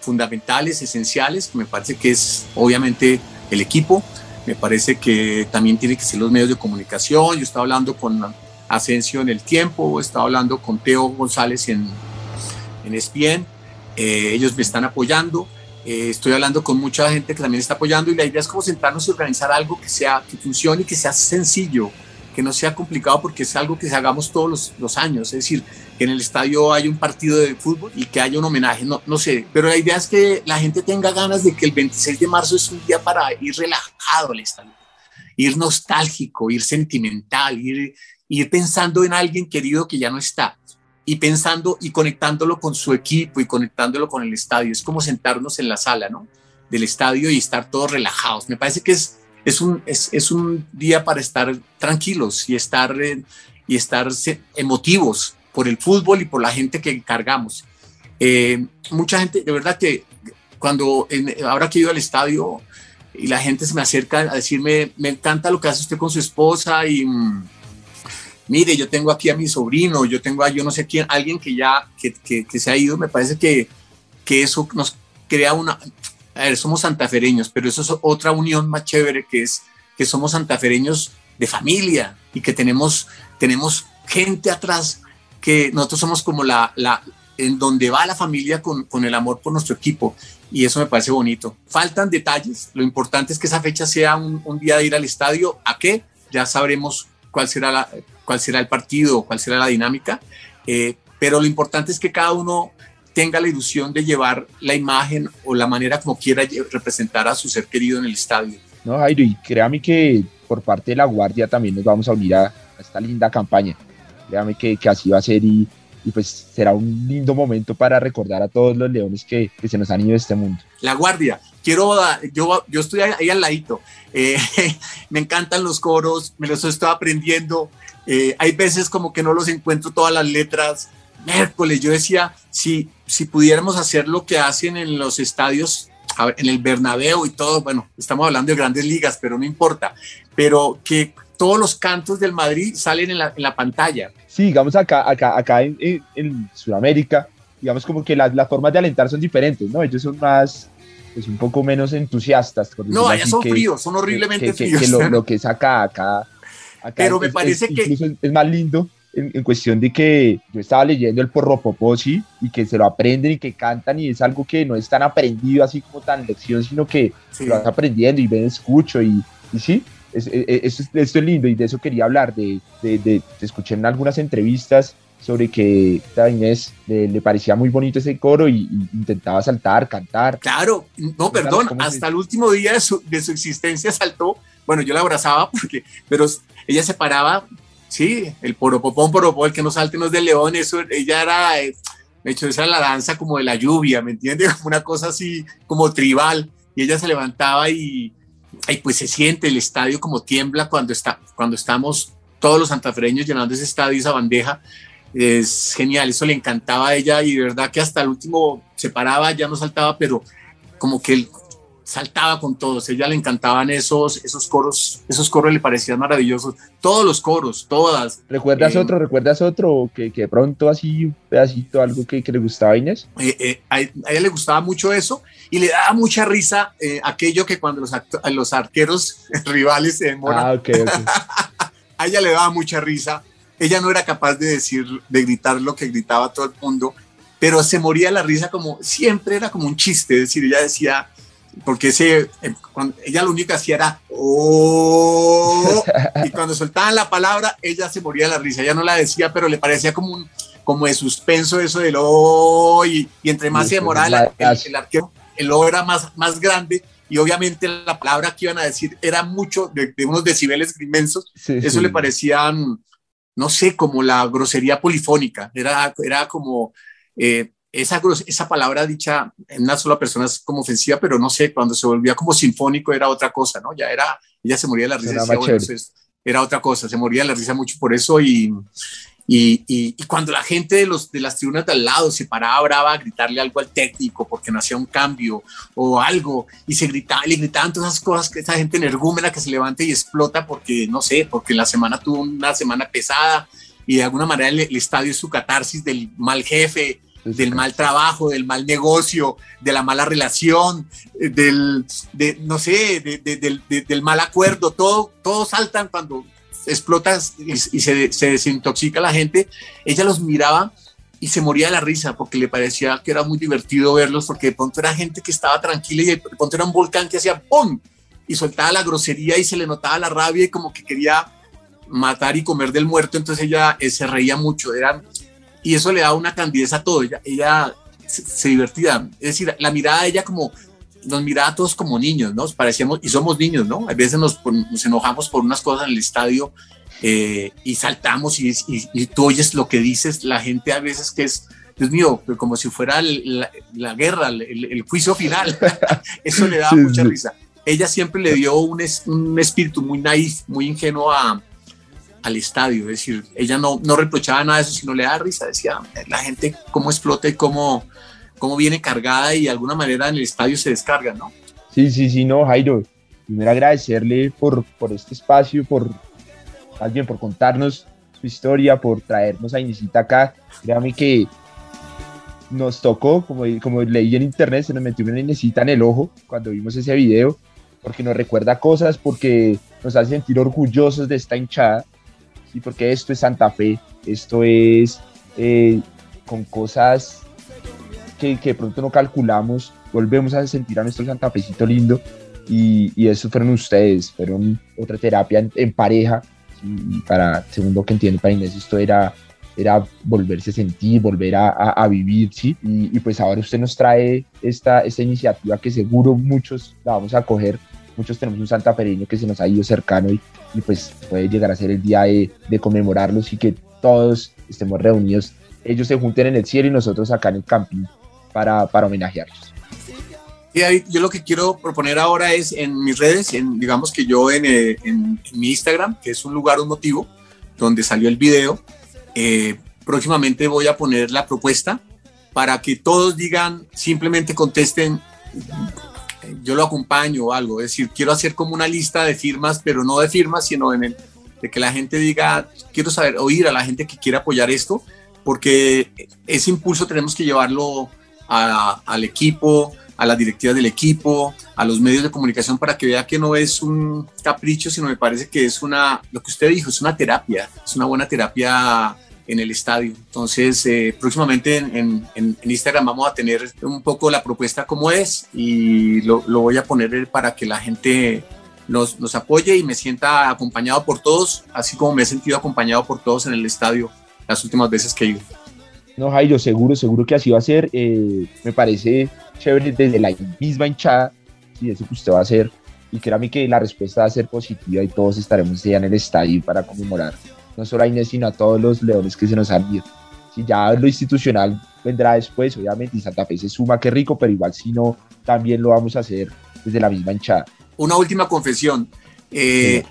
fundamentales, esenciales, que me parece que es obviamente el equipo. Me parece que también tiene que ser los medios de comunicación. Yo estaba hablando con Asensio en el tiempo, estaba hablando con Teo González en, en ESPN. Eh, ellos me están apoyando. Eh, estoy hablando con mucha gente que también está apoyando y la idea es como sentarnos y organizar algo que sea que funcione y que sea sencillo, que no sea complicado porque es algo que hagamos todos los, años, es decir, que en el estadio haya un partido de fútbol y que haya un homenaje, no, no sé, pero la idea es que la gente tenga ganas de que el 26 de marzo es un día para ir relajado al estadio, ir nostálgico, ir sentimental, ir, ir pensando en alguien querido que ya no está y pensando y conectándolo con su equipo y conectándolo con el estadio. Es como sentarnos en la sala, ¿no? Del estadio y estar todos relajados. Me parece que es es un, es, es un día para estar tranquilos y estar, eh, y estar emotivos por el fútbol y por la gente que encargamos. Eh, mucha gente, de verdad que cuando ahora que he ido al estadio y la gente se me acerca a decirme, me encanta lo que hace usted con su esposa y mm, mire, yo tengo aquí a mi sobrino, yo tengo a yo no sé quién, alguien que ya que, que, que se ha ido, me parece que, que eso nos crea una, a ver, somos santafereños, pero eso es otra unión más chévere que es que somos santafereños de familia y que tenemos, tenemos gente atrás que nosotros somos como la, la en donde va la familia con, con, el amor por nuestro equipo y eso me parece bonito. Faltan detalles, lo importante es que esa fecha sea un, un día de ir al estadio, ¿a qué? Ya sabremos cuál será, la, cuál será el partido, cuál será la dinámica, eh, pero lo importante es que cada uno tenga la ilusión de llevar la imagen o la manera como quiera representar a su ser querido en el estadio. No, Jairo, y créame que por parte de la Guardia también nos vamos a unir a, esta linda campaña. Créame que, que así va a ser y, y, pues será un lindo momento para recordar a todos los leones que, que se nos han ido de este mundo. La Guardia, quiero, yo, yo estoy ahí al ladito, eh, [LAUGHS] me encantan los coros, me los estoy aprendiendo, eh, hay veces como que no los encuentro todas las letras, miércoles, yo decía, si, si pudiéramos hacer lo que hacen en los estadios, en el Bernabéu y todo, bueno, estamos hablando de grandes ligas, pero no importa, pero que todos los cantos del Madrid salen en la, en la pantalla. Sí, digamos acá, acá, acá en, en, Sudamérica, digamos como que las, las, formas de alentar son diferentes, ¿no? Ellos son más, pues un poco menos entusiastas. No, allá son fríos, son horriblemente fríos. Que, lo, lo, [LAUGHS] que es acá, acá, pero me parece que... Incluso es más lindo en, cuestión de que yo estaba leyendo el Porropoposi y que se lo aprenden y que cantan y es algo que no es tan aprendido así como tan lección, sino que lo vas aprendiendo y ven, escucho y, y sí, es, es, esto es lindo y de eso quería hablar, de, de, de, escuché en algunas entrevistas sobre que a Inés le, parecía muy bonito ese coro y, intentaba saltar, cantar. Claro, no, perdón, hasta el último día de su, de su existencia saltó, bueno, yo la abrazaba porque, pero ella se paraba sí, el poropopón, poropó, el que no salte no es de león, eso, ella era, de hecho, esa era la danza como de la lluvia, ¿me entiendes? Como [LAUGHS] una cosa así, como tribal, y ella se levantaba y, y pues se siente el estadio como tiembla cuando, está, cuando estamos todos los santafreños llenando ese estadio, esa bandeja, es genial, eso le encantaba a ella y de verdad que hasta el último se paraba, ya no saltaba, pero como que el, saltaba con todos, ella le encantaban esos, esos coros, esos coros le parecían maravillosos, todos los coros, todas. ¿Recuerdas eh, otro, recuerdas otro que, que pronto así un pedacito, algo que, que le gustaba a Inés? Eh, eh, a, ella le gustaba mucho eso y le daba mucha risa aquello que cuando los, los arqueros [LAUGHS] rivales se demoran, ah, okay, okay. [LAUGHS] a ella le daba mucha risa, ella no era capaz de decir, de gritar lo que gritaba todo el mundo, pero se moría la risa como, siempre era como un chiste, es decir, ella decía porque ese, eh, ella lo único que hacía era oh, y cuando soltaban la palabra ella se moría de la risa, ella no la decía, pero le parecía como un como de suspenso eso del oh, y, entre más se demoraba el, arquero, el oh era más, más grande y obviamente la palabra que iban a decir era mucho de, unos decibeles inmensos, eso le parecían, no sé, como la grosería polifónica, era, era como... Eh, esa, esa palabra dicha en una sola persona es como ofensiva, pero no sé, cuando se volvía como sinfónico era otra cosa, ¿no? Ya era, ella se moría de la risa, era, era otra cosa, se moría de la risa mucho por eso y, y, y, cuando la gente de, los, de las tribunas de al lado se paraba brava a gritarle algo al técnico porque no hacía un cambio o algo y se gritaba, le gritaban todas esas cosas que esa gente energúmena que se levanta y explota porque, no sé, porque la semana tuvo una semana pesada y de alguna manera el, el estadio es su catarsis del mal jefe del mal trabajo, del mal negocio, de la mala relación, eh, del, de, no sé, del, mal acuerdo, todo, todos saltan cuando explotas y, se, se, desintoxica la gente. Ella los miraba y se moría de la risa porque le parecía que era muy divertido verlos porque de pronto era gente que estaba tranquila y de pronto era un volcán que hacía ¡pum! y soltaba la grosería y se le notaba la rabia y como que quería matar y comer del muerto, entonces ella eh, se reía mucho, eran y eso le da una candidez a todo. Ella, ella se, divertía. Es decir, la mirada de ella como nos miraba a todos como niños, ¿no? Parecíamos, y somos niños, ¿no? A veces nos, nos enojamos por unas cosas en el estadio eh, y saltamos y, y, tú oyes lo que dices, la gente a veces que es, Dios mío, como si fuera la, guerra, el, juicio final. [LAUGHS] Eso le da mucha risa. Ella siempre le dio un, un espíritu muy naif, muy ingenuo a, al estadio. Es decir, ella no, no reprochaba nada de eso, sino le da risa. Decía, la gente cómo explota y cómo, cómo viene cargada y de alguna manera en el estadio se descarga, ¿no? Sí, sí, sí, no, Jairo. Primero agradecerle por, por este espacio, por alguien por contarnos su historia, por traernos a Inesita acá. Créame que nos tocó, como, como leí en internet, se nos metió una Inesita en el ojo cuando vimos ese video, porque nos recuerda cosas, porque nos hace sentir orgullosos de esta hinchada y porque esto es Santa Fe, esto es eh, con cosas que, que, de pronto no calculamos, volvemos a sentir a nuestro Santa Fecito lindo y, y eso fueron ustedes, fueron otra terapia en, pareja. Y para, segundo que entiendo para Inés, esto era era volverse a sentir, volver a, a, vivir, ¿sí? Y, pues ahora usted nos trae esta, esta iniciativa que seguro muchos la vamos a coger, muchos tenemos un santafereño que se nos ha ido cercano y, y pues puede llegar a ser el día de, de conmemorarlos y que todos estemos reunidos, ellos se junten en el cielo y nosotros acá en el camping para, para homenajearlos. Y yo lo que quiero proponer ahora es en mis redes, en, digamos que yo en, eh, en, mi Instagram, que es un lugar, un motivo, donde salió el video, eh, próximamente voy a poner la propuesta para que todos digan, simplemente contesten, yo lo acompaño o algo, es decir, quiero hacer como una lista de firmas, pero no de firmas, sino en el, de que la gente diga, quiero saber, oír a la gente que quiere apoyar esto, porque ese impulso tenemos que llevarlo al equipo, a las directivas del equipo, a los medios de comunicación para que vea que no es un capricho, sino me parece que es una, lo que usted dijo, es una terapia, es una buena terapia en el estadio. Entonces, eh, próximamente en, en, Instagram vamos a tener un poco la propuesta como es y lo, lo voy a poner para que la gente nos, nos, apoye y me sienta acompañado por todos, así como me he sentido acompañado por todos en el estadio las últimas veces que he ido. No, Jairo, seguro, seguro que así va a ser. Eh, me parece chévere desde la misma hinchada, y eso que usted va a hacer. Y créame que la respuesta va a ser positiva y todos estaremos ya en el estadio para conmemorar no solo a Inés, sino a todos los leones que se nos han ido. Si ya lo institucional vendrá después, obviamente, y Santa Fe se suma, qué rico, pero igual si no, también lo vamos a hacer desde la misma hinchada. Una última confesión. Eh,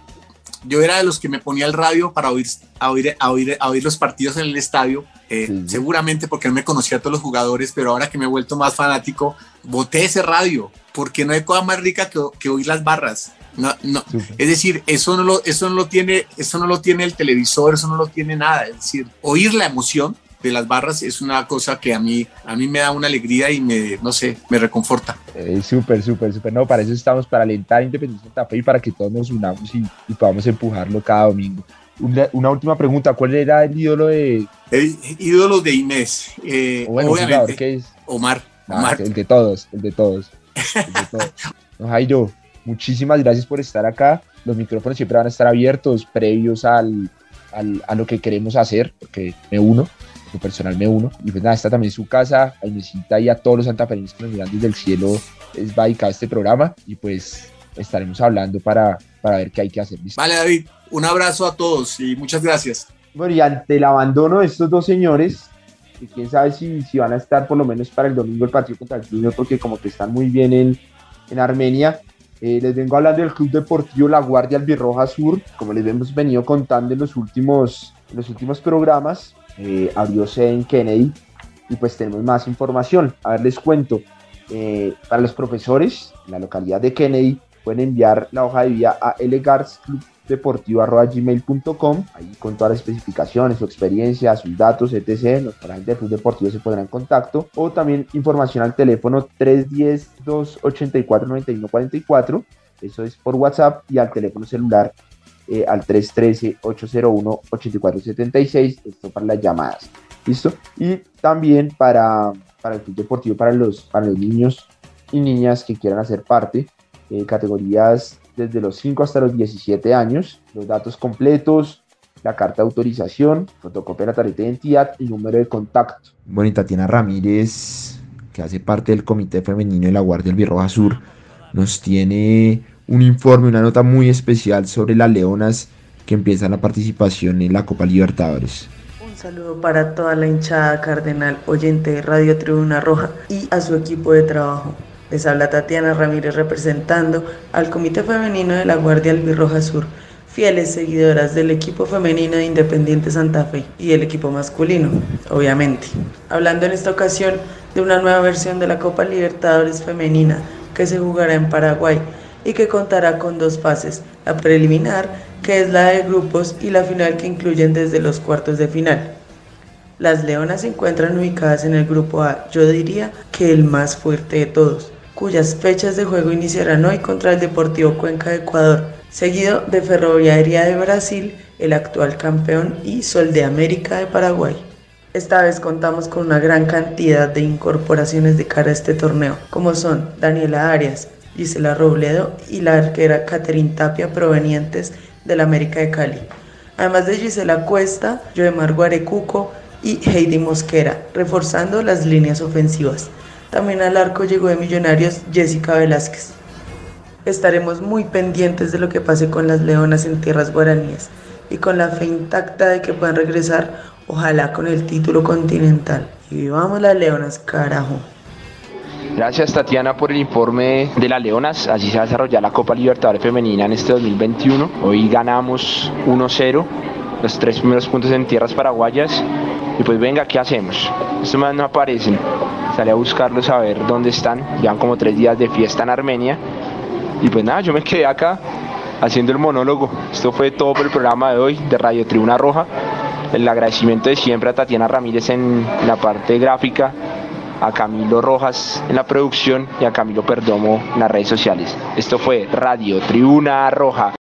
yo era de los que me ponía el radio para oír, a oír, a oír, a oír los partidos en el estadio, eh, seguramente porque no me conocía a todos los jugadores, pero ahora que me he vuelto más fanático, boté ese radio, porque no hay cosa más rica que, que oír las barras. No, no. Es decir, eso no, lo, eso, no lo tiene, eso no lo tiene el televisor, eso no lo tiene nada. Es decir, oír la emoción de las barras es una cosa que a mí, a mí me da una alegría y me, no sé, me reconforta. Eh, súper, súper, súper. No, para eso estamos, para alentar Independencia Santa Fe y para que todos nos unamos y, y podamos empujarlo cada domingo. Una, una, última pregunta, ¿cuál era el ídolo de...? El ídolo de Inés. Eh, obviamente, ¿qué es? Omar. Ah, Omar. el de todos, el de todos. El de todos. [LAUGHS] no, Jairo, muchísimas gracias por estar acá. Los micrófonos siempre van a estar abiertos previos al, al, a lo que queremos hacer, porque me uno personal me uno. Y pues nada, está también su casa, a Inesita y a todos los santaferinos que nos miran desde el cielo, es va dedicado este programa y pues estaremos hablando para, para ver qué hay que hacer. Vale, David, un abrazo a todos y muchas gracias. Bueno, y ante el abandono de estos dos señores, que quién sabe si, si van a estar por lo menos para el domingo el partido contra el Junior, porque como que están muy bien en, en Armenia. Eh, les vengo hablando del Club Deportivo La Guardia Albirroja Sur, como les hemos venido contando en los últimos, en los últimos programas eh, abrió sede en Kennedy y pues tenemos más información. A ver, les cuento. Eh, para los profesores en la localidad de Kennedy pueden enviar la hoja de vida a gmail.com ahí con todas las especificaciones, su experiencia, sus datos, etc. Los parámetros del Club Deportivo se pondrán en contacto o también información al teléfono 310-284-9144. Eso es por WhatsApp y al teléfono celular eh, al 313-801-8476, esto para las llamadas. ¿Listo? Y también para, para el club deportivo, para los, para los niños y niñas que quieran hacer parte, eh, categorías desde los 5 hasta los 17 años, los datos completos, la carta de autorización, fotocopia de la tarjeta de identidad y número de contacto. Bueno, y Tatiana Ramírez, que hace parte del Comité Femenino de la Guardia Albirroja Sur, nos tiene un informe, una nota muy especial sobre las Leonas que empiezan la participación en la Copa Libertadores. Un saludo para toda la hinchada cardenal oyente de Radio Tribuna Roja y a su equipo de trabajo. Les habla Tatiana Ramírez representando al Comité Femenino de la Guardia Albirroja Sur, fieles seguidoras del equipo femenino de Independiente Santa Fe y el equipo masculino, obviamente. Hablando en esta ocasión de una nueva versión de la Copa Libertadores femenina que se jugará en Paraguay y que contará con dos fases, la preliminar, que es la de grupos, y la final que incluyen desde los cuartos de final. Las Leonas se encuentran ubicadas en el grupo A, yo diría que el más fuerte de todos, cuyas fechas de juego iniciarán hoy contra el Deportivo Cuenca de Ecuador, seguido de Ferroviaria de Brasil, el actual campeón, y Sol de América de Paraguay. Esta vez contamos con una gran cantidad de incorporaciones de cara a este torneo, como son Daniela Arias, Gisela Robledo y la arquera Catherine Tapia provenientes del América de Cali. además de Gisela Cuesta, Joemar Guarecuco y Heidi Mosquera, reforzando las líneas ofensivas. También al arco llegó de Millonarios Jessica Velázquez. Estaremos muy pendientes de lo que pase con las leonas en tierras guaraníes y con la fe intacta de que puedan regresar, ojalá con el título continental. Y vivamos las leonas, carajo. Gracias Tatiana por el informe de las Leonas. Así se va a desarrollar la Copa Libertadores Femenina en este 2021. Hoy ganamos 1-0, los tres primeros puntos en tierras paraguayas. Y pues venga, ¿qué hacemos? Estos más no aparecen. Salí a buscarlos a ver dónde están. Llevan como tres días de fiesta en Armenia. Y pues nada, yo me quedé acá haciendo el monólogo. Esto fue todo por el programa de hoy de Radio Tribuna Roja. El agradecimiento de siempre a Tatiana Ramírez en la parte gráfica a Camilo Rojas en la producción y a Camilo Perdomo en las redes sociales. Esto fue Radio Tribuna Roja.